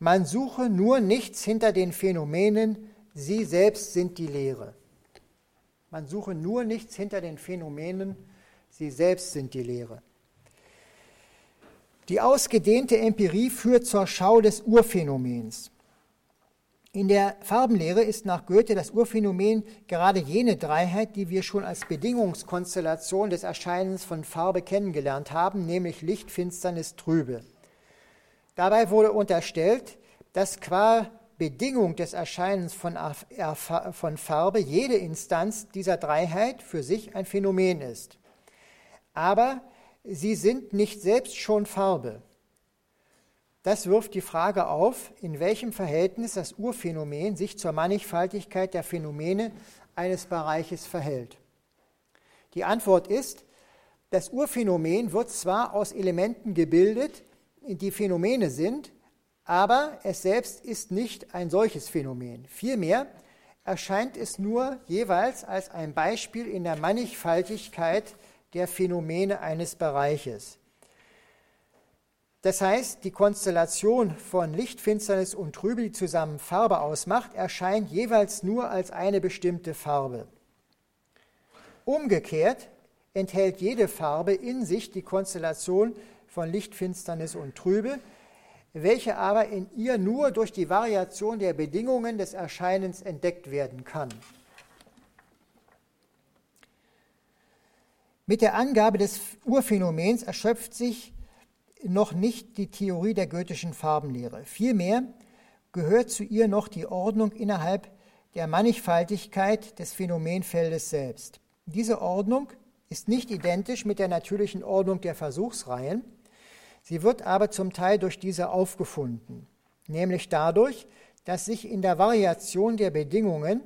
man suche nur nichts hinter den Phänomenen, sie selbst sind die Lehre. Man suche nur nichts hinter den Phänomenen, sie selbst sind die Lehre. Die ausgedehnte Empirie führt zur Schau des Urphänomens. In der Farbenlehre ist nach Goethe das Urphänomen gerade jene Dreiheit, die wir schon als Bedingungskonstellation des Erscheinens von Farbe kennengelernt haben, nämlich Licht, Finsternis, Trübe. Dabei wurde unterstellt, dass qua Bedingung des Erscheinens von, Farbe jede Instanz dieser Dreiheit für sich ein Phänomen ist. Aber sie sind nicht selbst schon Farbe. Das wirft die Frage auf, in welchem Verhältnis das Urphänomen sich zur Mannigfaltigkeit der Phänomene eines Bereiches verhält. Die Antwort ist, das Urphänomen wird zwar aus Elementen gebildet, die Phänomene sind, aber es selbst ist nicht ein solches Phänomen. Vielmehr erscheint es nur jeweils als ein Beispiel in der Mannigfaltigkeit der Phänomene eines Bereiches. Das heißt, die Konstellation von Licht, Finsternis und Trübe, die zusammen Farbe ausmacht, erscheint jeweils nur als eine bestimmte Farbe. Umgekehrt enthält jede Farbe in sich die Konstellation von Licht, Finsternis und Trübe, welche aber in ihr nur durch die Variation der Bedingungen des Erscheinens entdeckt werden kann. Mit der Angabe des Urphänomens erschöpft sich noch nicht die Theorie der goethischen Farbenlehre. Vielmehr gehört zu ihr noch die Ordnung innerhalb der Mannigfaltigkeit des Phänomenfeldes selbst. Diese Ordnung ist nicht identisch mit der natürlichen Ordnung der Versuchsreihen, sie wird aber zum Teil durch diese aufgefunden, nämlich dadurch, dass sich in der Variation der Bedingungen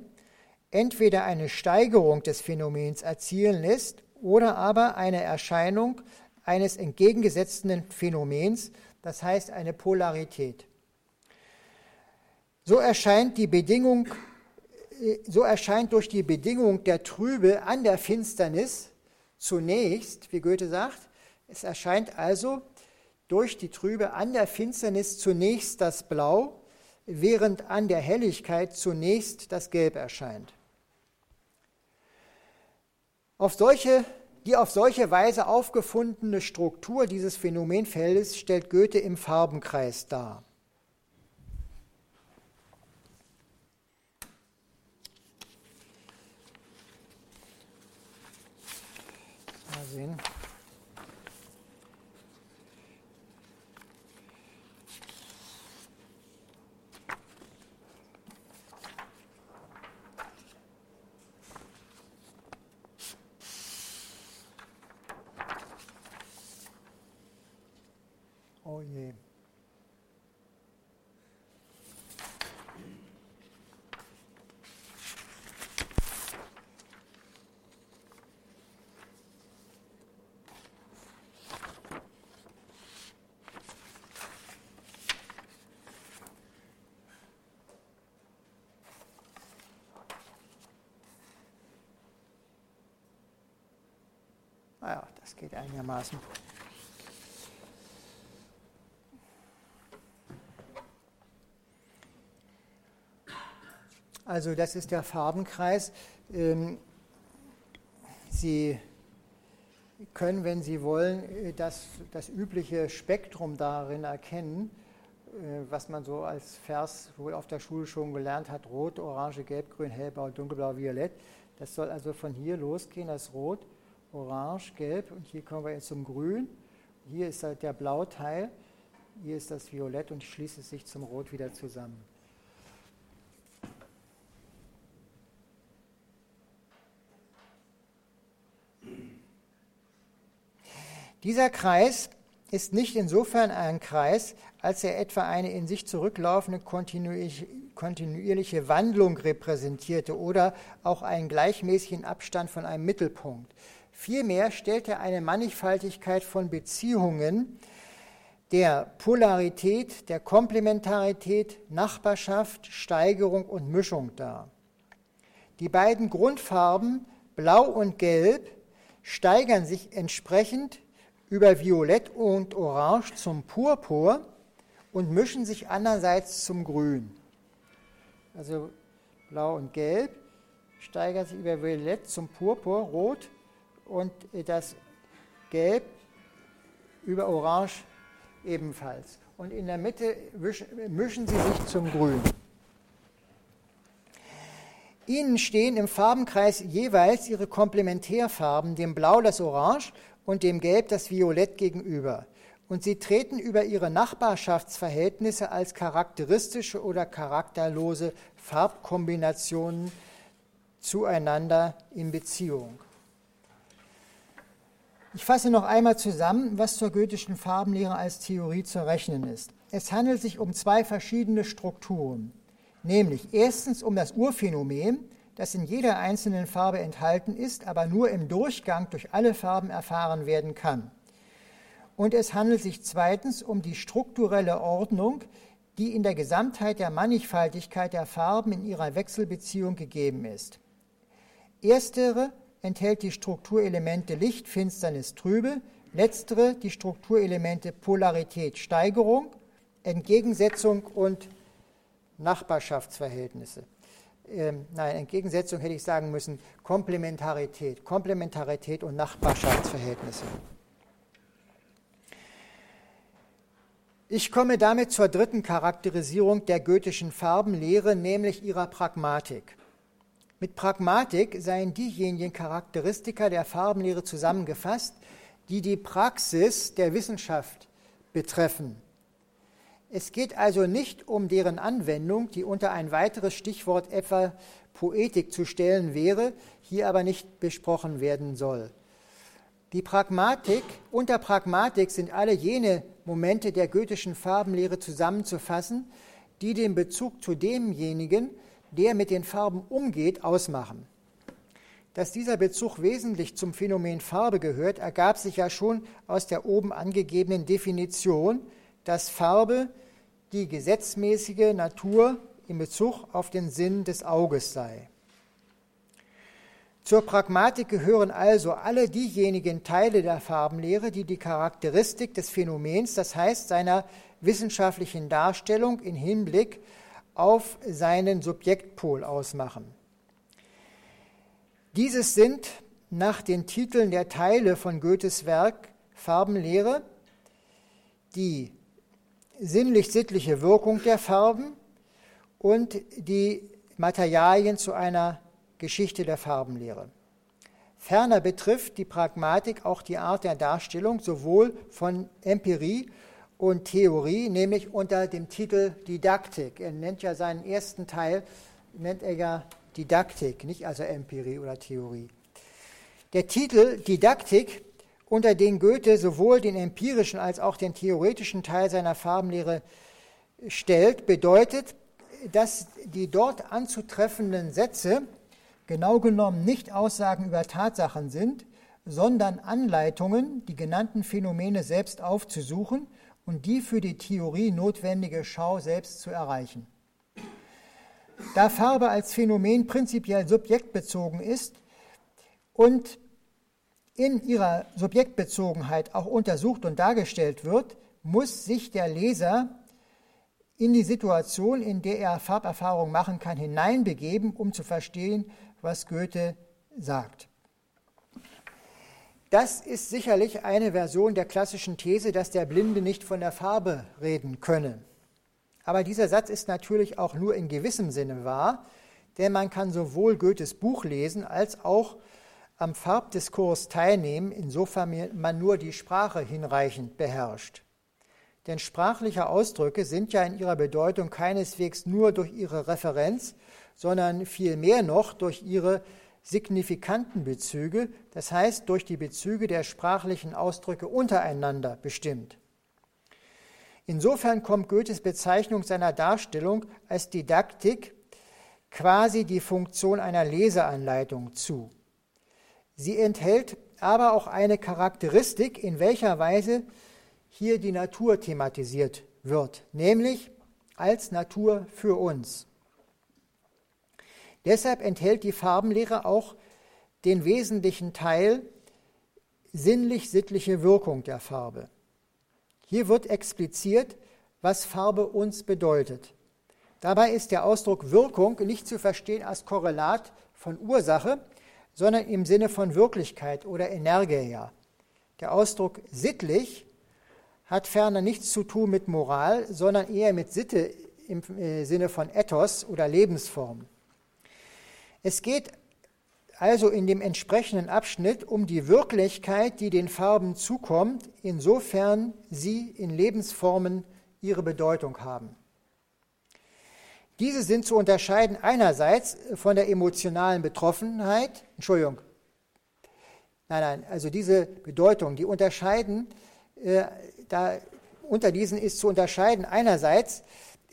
entweder eine Steigerung des Phänomens erzielen lässt oder aber eine Erscheinung eines entgegengesetzten Phänomens, das heißt eine Polarität. So erscheint, die Bedingung, äh, so erscheint durch die Bedingung der Trübe an der Finsternis zunächst, wie Goethe sagt, es erscheint also durch die Trübe an der Finsternis zunächst das Blau, während an der Helligkeit zunächst das Gelb erscheint. Auf solche die auf solche Weise aufgefundene Struktur dieses Phänomenfeldes stellt Goethe im Farbenkreis dar. Mal sehen. Oh ah das geht einigermaßen. Also das ist der Farbenkreis. Ähm, Sie können, wenn Sie wollen, äh, das, das übliche Spektrum darin erkennen, äh, was man so als Vers wohl auf der Schule schon gelernt hat, Rot, Orange, Gelb, Grün, Hellblau, Dunkelblau, Violett. Das soll also von hier losgehen, das Rot, Orange, Gelb und hier kommen wir jetzt zum Grün. Hier ist halt der Blauteil, hier ist das Violett und schließt es sich zum Rot wieder zusammen. Dieser Kreis ist nicht insofern ein Kreis, als er etwa eine in sich zurücklaufende kontinuierliche Wandlung repräsentierte oder auch einen gleichmäßigen Abstand von einem Mittelpunkt. Vielmehr stellt er eine Mannigfaltigkeit von Beziehungen der Polarität, der Komplementarität, Nachbarschaft, Steigerung und Mischung dar. Die beiden Grundfarben Blau und Gelb steigern sich entsprechend über Violett und Orange zum Purpur und mischen sich andererseits zum Grün. Also Blau und Gelb steigert sich über Violett zum Purpur, Rot und das Gelb über Orange ebenfalls. Und in der Mitte mischen sie sich zum Grün. Ihnen stehen im Farbenkreis jeweils ihre Komplementärfarben, dem Blau das Orange und dem Gelb das Violett gegenüber. und sie treten über ihre Nachbarschaftsverhältnisse als charakteristische oder charakterlose Farbkombinationen zueinander in Beziehung. Ich fasse noch einmal zusammen, was zur goethischen Farbenlehre als Theorie zu rechnen ist. Es handelt sich um zwei verschiedene Strukturen, nämlich erstens um das Urphänomen, das in jeder einzelnen Farbe enthalten ist, aber nur im Durchgang durch alle Farben erfahren werden kann. Und es handelt sich zweitens um die strukturelle Ordnung, die in der Gesamtheit der Mannigfaltigkeit der Farben in ihrer Wechselbeziehung gegeben ist. Erstere enthält die Strukturelemente Licht, Finsternis, Trübe, letztere die Strukturelemente Polarität, Steigerung, Entgegensetzung und Nachbarschaftsverhältnisse. Ähm, nein, Entgegensetzung hätte ich sagen müssen, Komplementarität, Komplementarität und Nachbarschaftsverhältnisse. Ich komme damit zur dritten Charakterisierung der goethischen Farbenlehre, nämlich ihrer Pragmatik. Mit Pragmatik seien diejenigen Charakteristika der Farbenlehre zusammengefasst, die die Praxis der Wissenschaft betreffen. Es geht also nicht um deren Anwendung, die unter ein weiteres Stichwort etwa Poetik zu stellen wäre, hier aber nicht besprochen werden soll. Die Pragmatik, unter Pragmatik sind alle jene Momente der goethischen Farbenlehre zusammenzufassen, die den Bezug zu demjenigen, der mit den Farben umgeht, ausmachen. Dass dieser Bezug wesentlich zum Phänomen Farbe gehört, ergab sich ja schon aus der oben angegebenen Definition, dass Farbe die gesetzmäßige Natur in Bezug auf den Sinn des Auges sei. Zur Pragmatik gehören also alle diejenigen Teile der Farbenlehre, die die Charakteristik des Phänomens, das heißt seiner wissenschaftlichen Darstellung in Hinblick auf seinen Subjektpol ausmachen. Dieses sind nach den Titeln der Teile von Goethes Werk Farbenlehre die sinnlich-sittliche Wirkung der Farben und die Materialien zu einer Geschichte der Farbenlehre. Ferner betrifft die Pragmatik auch die Art der Darstellung sowohl von Empirie und Theorie, nämlich unter dem Titel Didaktik. Er nennt ja seinen ersten Teil, nennt er ja Didaktik, nicht also Empirie oder Theorie. Der Titel Didaktik, unter den Goethe sowohl den empirischen als auch den theoretischen Teil seiner Farbenlehre stellt, bedeutet, dass die dort anzutreffenden Sätze genau genommen nicht Aussagen über Tatsachen sind, sondern Anleitungen, die genannten Phänomene selbst aufzusuchen und die für die Theorie notwendige Schau selbst zu erreichen. Da Farbe als Phänomen prinzipiell subjektbezogen ist und in ihrer Subjektbezogenheit auch untersucht und dargestellt wird, muss sich der Leser in die Situation, in der er Farberfahrung machen kann, hineinbegeben, um zu verstehen, was Goethe sagt. Das ist sicherlich eine Version der klassischen These, dass der Blinde nicht von der Farbe reden könne. Aber dieser Satz ist natürlich auch nur in gewissem Sinne wahr, denn man kann sowohl Goethes Buch lesen als auch am Farbdiskurs teilnehmen, insofern man nur die Sprache hinreichend beherrscht. Denn sprachliche Ausdrücke sind ja in ihrer Bedeutung keineswegs nur durch ihre Referenz, sondern vielmehr noch durch ihre signifikanten Bezüge, das heißt durch die Bezüge der sprachlichen Ausdrücke untereinander bestimmt. Insofern kommt Goethes Bezeichnung seiner Darstellung als Didaktik quasi die Funktion einer Leseanleitung zu. Sie enthält aber auch eine Charakteristik, in welcher Weise hier die Natur thematisiert wird, nämlich als Natur für uns. Deshalb enthält die Farbenlehre auch den wesentlichen Teil sinnlich-sittliche Wirkung der Farbe. Hier wird expliziert, was Farbe uns bedeutet. Dabei ist der Ausdruck Wirkung nicht zu verstehen als Korrelat von Ursache, sondern im Sinne von Wirklichkeit oder Energia. Der Ausdruck sittlich hat ferner nichts zu tun mit Moral, sondern eher mit Sitte im äh, Sinne von Ethos oder Lebensform. Es geht also in dem entsprechenden Abschnitt um die Wirklichkeit, die den Farben zukommt, insofern sie in Lebensformen ihre Bedeutung haben. Diese sind zu unterscheiden einerseits von der emotionalen Betroffenheit, Entschuldigung, nein, nein, also diese Bedeutung, die unterscheiden, äh, da, unter diesen ist zu unterscheiden einerseits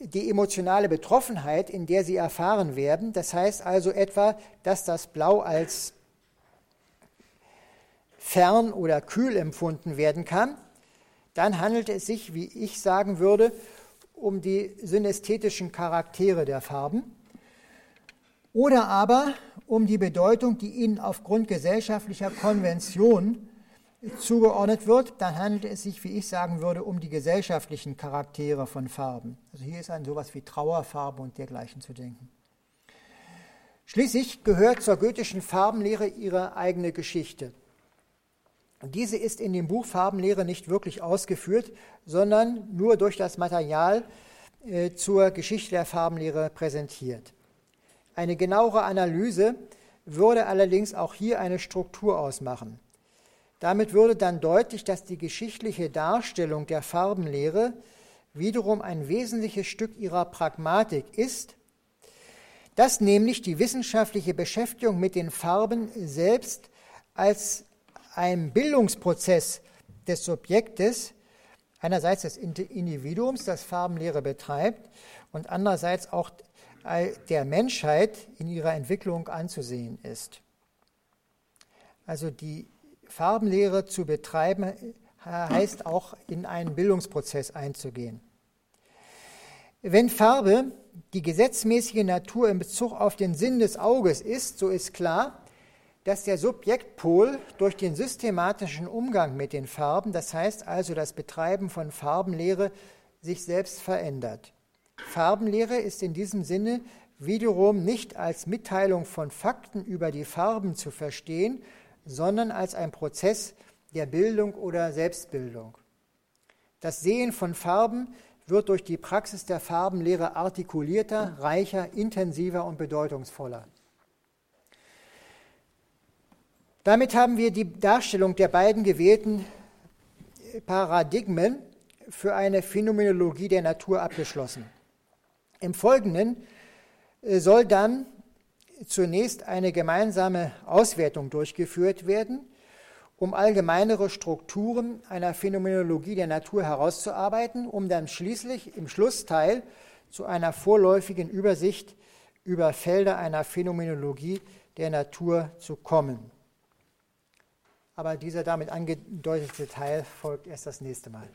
die emotionale Betroffenheit, in der sie erfahren werden. Das heißt also etwa, dass das Blau als fern oder kühl empfunden werden kann. Dann handelt es sich, wie ich sagen würde, um die synästhetischen Charaktere der Farben oder aber um die Bedeutung, die ihnen aufgrund gesellschaftlicher Konvention zugeordnet wird, dann handelt es sich, wie ich sagen würde, um die gesellschaftlichen Charaktere von Farben. Also hier ist an sowas wie Trauerfarbe und dergleichen zu denken. Schließlich gehört zur goethischen Farbenlehre ihre eigene Geschichte. Diese ist in dem Buch Farbenlehre nicht wirklich ausgeführt, sondern nur durch das Material äh, zur Geschichte der Farbenlehre präsentiert. Eine genauere Analyse würde allerdings auch hier eine Struktur ausmachen. Damit würde dann deutlich, dass die geschichtliche Darstellung der Farbenlehre wiederum ein wesentliches Stück ihrer Pragmatik ist, dass nämlich die wissenschaftliche Beschäftigung mit den Farben selbst als ein Bildungsprozess des Subjektes, einerseits des Individuums, das Farbenlehre betreibt, und andererseits auch der Menschheit in ihrer Entwicklung anzusehen ist. Also die Farbenlehre zu betreiben, heißt auch in einen Bildungsprozess einzugehen. Wenn Farbe die gesetzmäßige Natur in Bezug auf den Sinn des Auges ist, so ist klar, dass der Subjektpol durch den systematischen Umgang mit den Farben, das heißt also das Betreiben von Farbenlehre, sich selbst verändert. Farbenlehre ist in diesem Sinne wiederum nicht als Mitteilung von Fakten über die Farben zu verstehen, sondern als ein Prozess der Bildung oder Selbstbildung. Das Sehen von Farben wird durch die Praxis der Farbenlehre artikulierter, reicher, intensiver und bedeutungsvoller. Damit haben wir die Darstellung der beiden gewählten Paradigmen für eine Phänomenologie der Natur abgeschlossen. Im Folgenden äh, soll dann zunächst eine gemeinsame Auswertung durchgeführt werden, um allgemeinere Strukturen einer Phänomenologie der Natur herauszuarbeiten, um dann schließlich im Schlussteil zu einer vorläufigen Übersicht über Felder einer Phänomenologie der Natur zu kommen. Aber dieser damit angedeutete Teil folgt erst das nächste Mal.